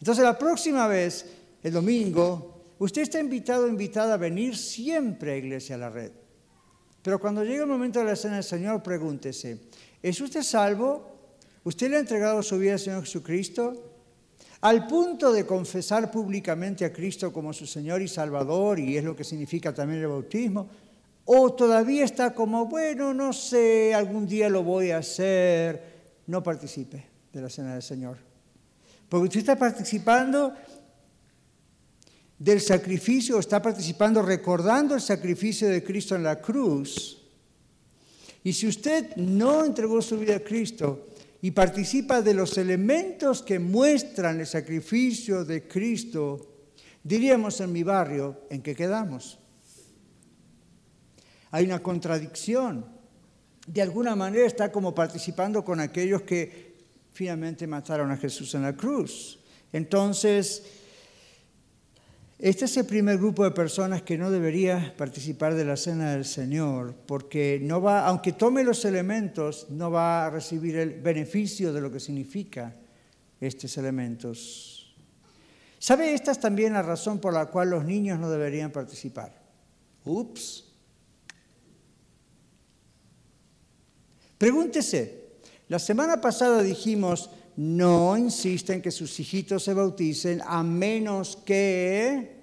B: Entonces la próxima vez, el domingo, usted está invitado, invitada a venir siempre a Iglesia a la Red. Pero cuando llegue el momento de la cena del Señor, pregúntese, ¿es usted salvo? ¿Usted le ha entregado su vida al Señor Jesucristo? al punto de confesar públicamente a Cristo como su Señor y Salvador, y es lo que significa también el bautismo, o todavía está como, bueno, no sé, algún día lo voy a hacer, no participe de la cena del Señor. Porque usted está participando del sacrificio, está participando recordando el sacrificio de Cristo en la cruz. Y si usted no entregó su vida a Cristo y participa de los elementos que muestran el sacrificio de Cristo, diríamos en mi barrio, ¿en qué quedamos? Hay una contradicción. De alguna manera está como participando con aquellos que finalmente mataron a Jesús en la cruz. Entonces, este es el primer grupo de personas que no debería participar de la cena del Señor, porque no va, aunque tome los elementos, no va a recibir el beneficio de lo que significa estos elementos. ¿Sabe? Esta es también la razón por la cual los niños no deberían participar. Ups. Pregúntese, la semana pasada dijimos, no insisten que sus hijitos se bauticen a menos que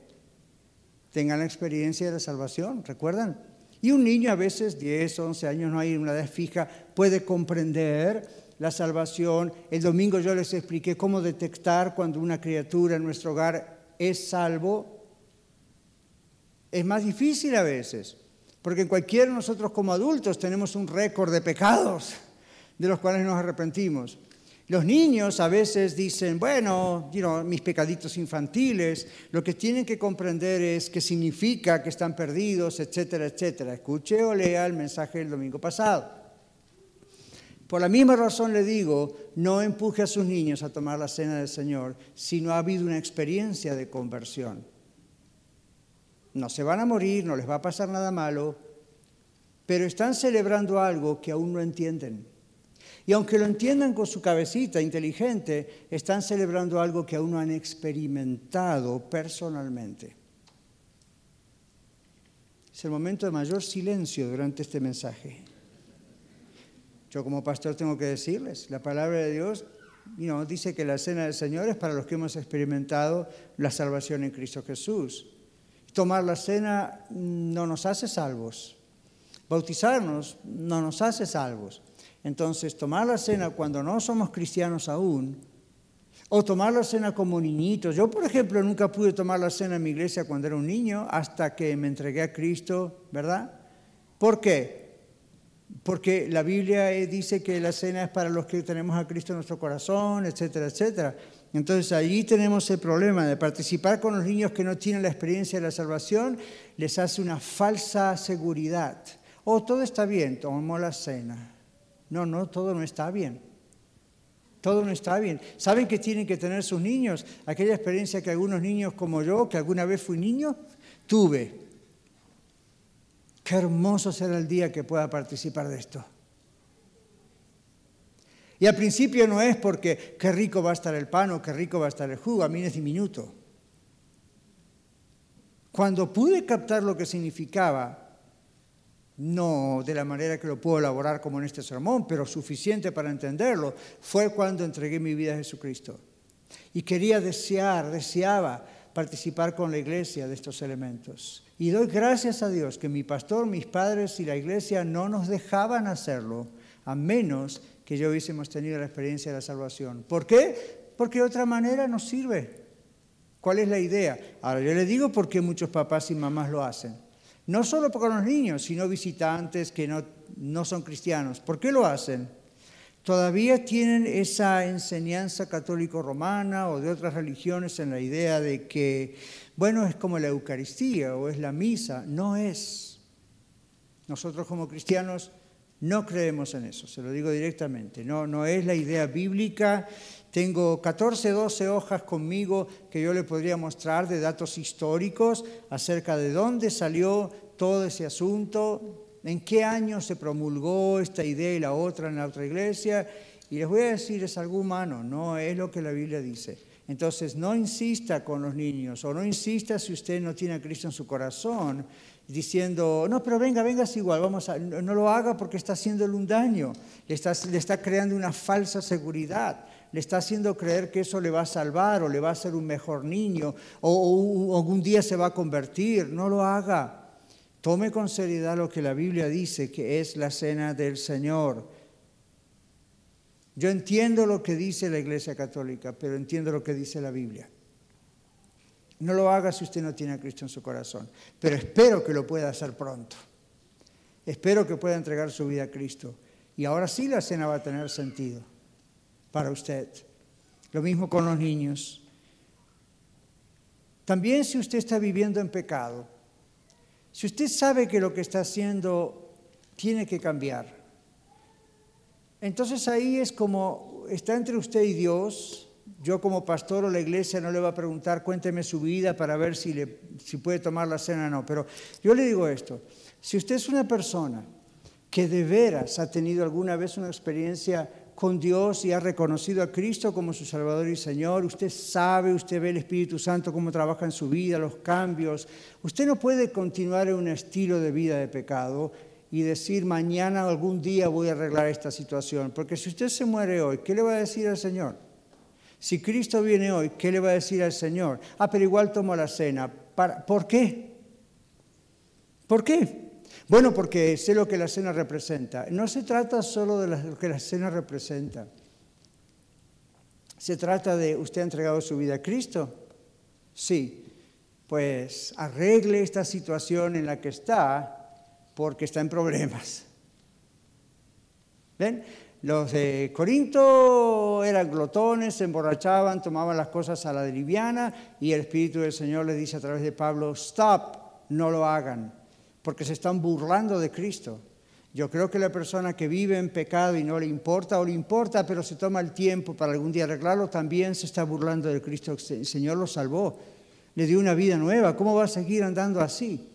B: tengan la experiencia de la salvación, ¿recuerdan? Y un niño a veces, 10, 11 años, no hay una edad fija, puede comprender la salvación. El domingo yo les expliqué cómo detectar cuando una criatura en nuestro hogar es salvo. Es más difícil a veces, porque en cualquiera de nosotros como adultos tenemos un récord de pecados de los cuales nos arrepentimos. Los niños a veces dicen, bueno, mis pecaditos infantiles, lo que tienen que comprender es qué significa que están perdidos, etcétera, etcétera. Escuche o lea el mensaje del domingo pasado. Por la misma razón le digo, no empuje a sus niños a tomar la cena del Señor si no ha habido una experiencia de conversión. No se van a morir, no les va a pasar nada malo, pero están celebrando algo que aún no entienden. Y aunque lo entiendan con su cabecita inteligente, están celebrando algo que aún no han experimentado personalmente. Es el momento de mayor silencio durante este mensaje. Yo como pastor tengo que decirles, la palabra de Dios dice que la cena del Señor es para los que hemos experimentado la salvación en Cristo Jesús. Tomar la cena no nos hace salvos. Bautizarnos no nos hace salvos. Entonces, tomar la cena cuando no somos cristianos aún, o tomar la cena como niñitos. Yo, por ejemplo, nunca pude tomar la cena en mi iglesia cuando era un niño, hasta que me entregué a Cristo, ¿verdad? ¿Por qué? Porque la Biblia dice que la cena es para los que tenemos a Cristo en nuestro corazón, etcétera, etcétera. Entonces allí tenemos el problema de participar con los niños que no tienen la experiencia de la salvación, les hace una falsa seguridad. Oh, todo está bien, tomamos la cena. No, no, todo no está bien. Todo no está bien. ¿Saben que tienen que tener sus niños? Aquella experiencia que algunos niños como yo, que alguna vez fui niño, tuve. Qué hermoso será el día que pueda participar de esto. Y al principio no es porque qué rico va a estar el pan o qué rico va a estar el jugo, a mí es diminuto. Cuando pude captar lo que significaba no de la manera que lo puedo elaborar como en este sermón, pero suficiente para entenderlo, fue cuando entregué mi vida a Jesucristo. Y quería desear, deseaba participar con la iglesia de estos elementos. Y doy gracias a Dios que mi pastor, mis padres y la iglesia no nos dejaban hacerlo, a menos que yo hubiésemos tenido la experiencia de la salvación. ¿Por qué? Porque de otra manera no sirve. ¿Cuál es la idea? Ahora yo le digo por qué muchos papás y mamás lo hacen. No solo para los niños, sino visitantes que no, no son cristianos. ¿Por qué lo hacen? Todavía tienen esa enseñanza católico-romana o de otras religiones en la idea de que, bueno, es como la Eucaristía o es la misa. No es. Nosotros como cristianos no creemos en eso, se lo digo directamente. No, no es la idea bíblica tengo 14, 12 hojas conmigo que yo le podría mostrar de datos históricos acerca de dónde salió todo ese asunto, en qué año se promulgó esta idea y la otra en la otra iglesia. Y les voy a decir, es algo humano, no es lo que la Biblia dice. Entonces, no insista con los niños o no insista si usted no tiene a Cristo en su corazón, diciendo, no, pero venga, venga, es igual, vamos a, no lo haga porque está haciéndole un daño, le está, le está creando una falsa seguridad. le está haciendo creer que eso le va a salvar o le va a hacer un mejor niño o, algún día se va a convertir. No lo haga. Tome con seriedad lo que la Biblia dice, que es la cena del Señor. Yo entiendo lo que dice la Iglesia Católica, pero entiendo lo que dice la Biblia. No lo haga si usted no tiene a Cristo en su corazón, pero espero que lo pueda hacer pronto. Espero que pueda entregar su vida a Cristo. Y ahora sí la cena va a tener sentido para usted. Lo mismo con los niños. También si usted está viviendo en pecado, si usted sabe que lo que está haciendo tiene que cambiar, entonces ahí es como está entre usted y Dios. Yo como pastor o la iglesia no le va a preguntar, cuénteme su vida para ver si, le, si puede tomar la cena o no. Pero yo le digo esto, si usted es una persona que de veras ha tenido alguna vez una experiencia con Dios y ha reconocido a Cristo como su Salvador y Señor, usted sabe, usted ve el Espíritu Santo cómo trabaja en su vida, los cambios, usted no puede continuar en un estilo de vida de pecado y decir mañana algún día voy a arreglar esta situación, porque si usted se muere hoy, ¿qué le va a decir al Señor? Si Cristo viene hoy, ¿qué le va a decir al Señor? Ah, pero igual tomo la cena. ¿Por qué? ¿Por qué? Bueno, porque sé lo que la cena representa. No se trata solo de lo que la cena representa. Se trata de, ¿usted ha entregado su vida a Cristo? Sí. Pues arregle esta situación en la que está porque está en problemas. ¿Ven? Los de Corinto eran glotones, se emborrachaban, tomaban las cosas a la liviana y el Espíritu del Señor le dice a través de Pablo, stop, no lo hagan porque se están burlando de Cristo. Yo creo que la persona que vive en pecado y no le importa o le importa, pero se toma el tiempo para algún día arreglarlo, también se está burlando de Cristo. El Señor lo salvó, le dio una vida nueva. ¿Cómo va a seguir andando así?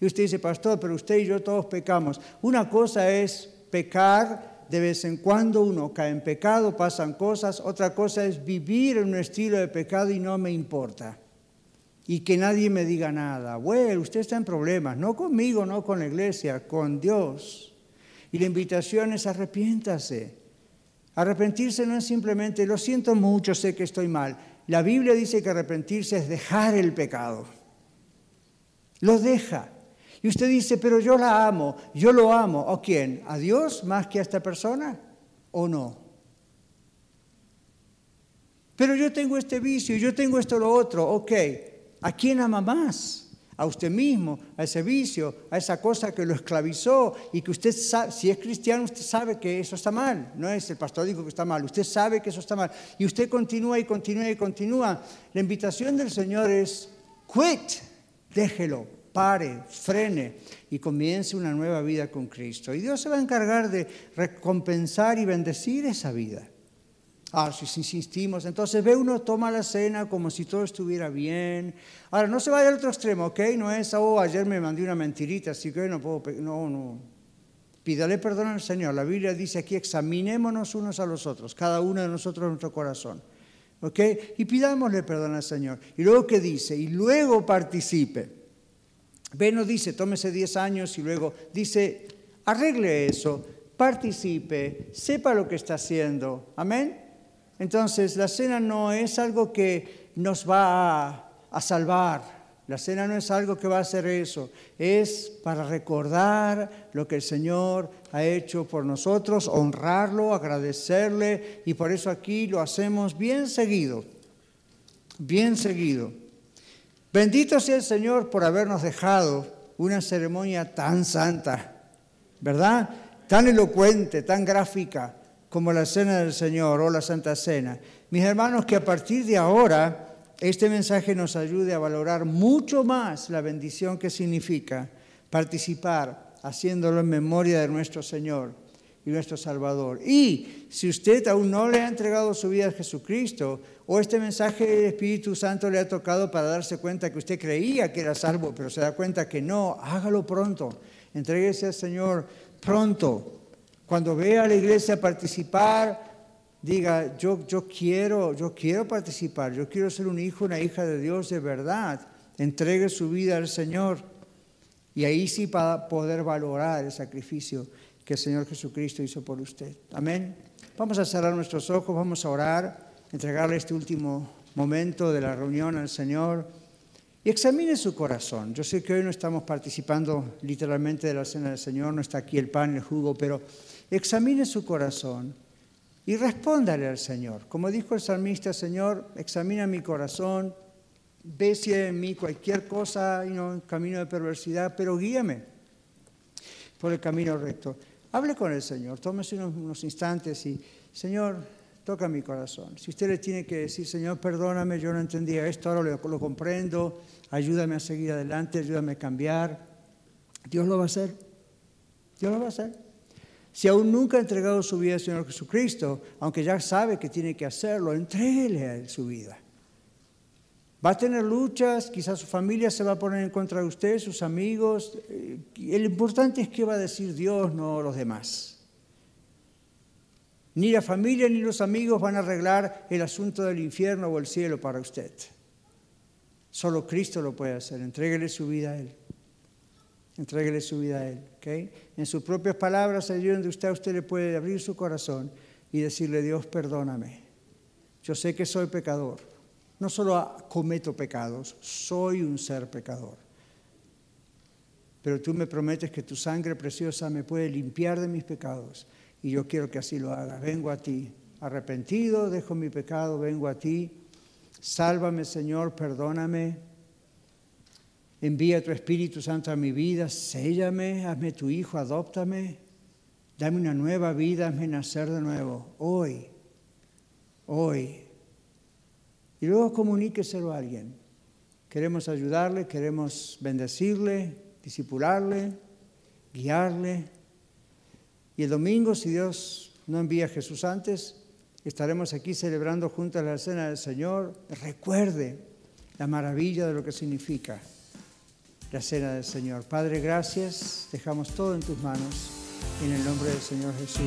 B: Y usted dice, pastor, pero usted y yo todos pecamos. Una cosa es pecar, de vez en cuando uno cae en pecado, pasan cosas. Otra cosa es vivir en un estilo de pecado y no me importa y que nadie me diga nada. Bueno, usted está en problemas, no conmigo, no con la iglesia, con Dios. Y la invitación es arrepiéntase. Arrepentirse no es simplemente, lo siento mucho, sé que estoy mal. La Biblia dice que arrepentirse es dejar el pecado. Lo deja. Y usted dice, pero yo la amo, yo lo amo. ¿O quién? ¿A Dios más que a esta persona? ¿O no? Pero yo tengo este vicio, yo tengo esto lo otro. Ok, ¿A quién ama más? A usted mismo, a ese vicio, a esa cosa que lo esclavizó y que usted sabe, si es cristiano, usted sabe que eso está mal. No es el pastor dijo que está mal, usted sabe que eso está mal. Y usted continúa y continúa y continúa. La invitación del Señor es, quit, déjelo, pare, frene y comience una nueva vida con Cristo. Y Dios se va a encargar de recompensar y bendecir esa vida. Ah, si insistimos, entonces ve uno, toma la cena como si todo estuviera bien. Ahora, no se vaya al otro extremo, ¿ok? No es, oh, ayer me mandé una mentirita, así que no puedo, no, no. Pídale perdón al Señor. La Biblia dice aquí, examinémonos unos a los otros, cada uno de nosotros en nuestro corazón. ¿Ok? Y pidámosle perdón al Señor. Y luego, ¿qué dice? Y luego participe. Ve, no dice, tómese 10 años y luego dice, arregle eso, participe, sepa lo que está haciendo. Amén. Entonces, la cena no es algo que nos va a, salvar. La cena no es algo que va a hacer eso. Es para recordar lo que el Señor ha hecho por nosotros, honrarlo, agradecerle. Y por eso aquí lo hacemos bien seguido. Bien seguido. Bendito sea el Señor por habernos dejado una ceremonia tan santa, ¿verdad? Tan elocuente, tan gráfica como la Cena del Señor o la Santa Cena. Mis hermanos, que a partir de ahora este mensaje nos ayude a valorar mucho más la bendición que significa participar haciéndolo en memoria de nuestro Señor y nuestro Salvador. Y si usted aún no le ha entregado su vida a Jesucristo, o este mensaje del Espíritu Santo le ha tocado para darse cuenta que usted creía que era salvo, pero se da cuenta que no, hágalo pronto. Entréguese al Señor pronto. Cuando vea a la iglesia participar, diga, yo, yo, quiero, yo quiero participar, yo quiero ser un hijo, una hija de Dios de verdad. Entregue su vida al Señor. Y ahí sí para poder valorar el sacrificio que el Señor Jesucristo hizo por usted. Amén. Vamos a cerrar nuestros ojos, vamos a orar, entregarle este último momento de la reunión al Señor y examine su corazón. Yo sé que hoy no estamos participando literalmente de la cena del Señor, no está aquí el pan, el jugo, pero examine su corazón y respóndale al Señor. Como dijo el salmista, Señor, examina mi corazón, ve en mí cualquier cosa, y no, camino de perversidad, pero guíame por el camino recto. Hable con el Señor, tómese unos, instantes y, Señor, toca mi corazón. Si usted le tiene que decir, Señor, perdóname, yo no entendía esto, ahora lo, lo comprendo, ayúdame a seguir adelante, ayúdame a cambiar, Dios lo va a hacer. Dios lo va a hacer. Si aún nunca ha entregado su vida al Señor Jesucristo, aunque ya sabe que tiene que hacerlo, entréguele a Él su vida. Va a tener luchas, quizás su familia se va a poner en contra de usted, sus amigos. Eh, lo importante es qué va a decir Dios, no los demás. Ni la familia ni los amigos van a arreglar el asunto del infierno o el cielo para usted. Solo Cristo lo puede hacer. Entréguele su vida a Él. Entréguele su vida a Él. En sus propias palabras, allí donde usted, usted le puede abrir su corazón y decirle, Dios, perdóname. Yo sé que soy pecador no solo cometo pecados, soy un ser pecador. Pero tú me prometes que tu sangre preciosa me puede limpiar de mis pecados y yo quiero que así lo haga. Vengo a ti, arrepentido, dejo mi pecado, vengo a ti. Sálvame, Señor, perdóname. Envía tu Espíritu Santo a mi vida, séllame, hazme tu hijo, adóptame. Dame una nueva vida, hazme nacer de nuevo. Hoy, hoy y luego comuníqueselo a alguien. Queremos ayudarle, queremos bendecirle, disipularle, guiarle. Y el domingo, si Dios no envía a Jesús antes, estaremos aquí celebrando juntos la cena del Señor. Recuerde la maravilla de lo que significa la cena del Señor. Padre, gracias. Dejamos todo en tus manos. En el nombre del Señor Jesús.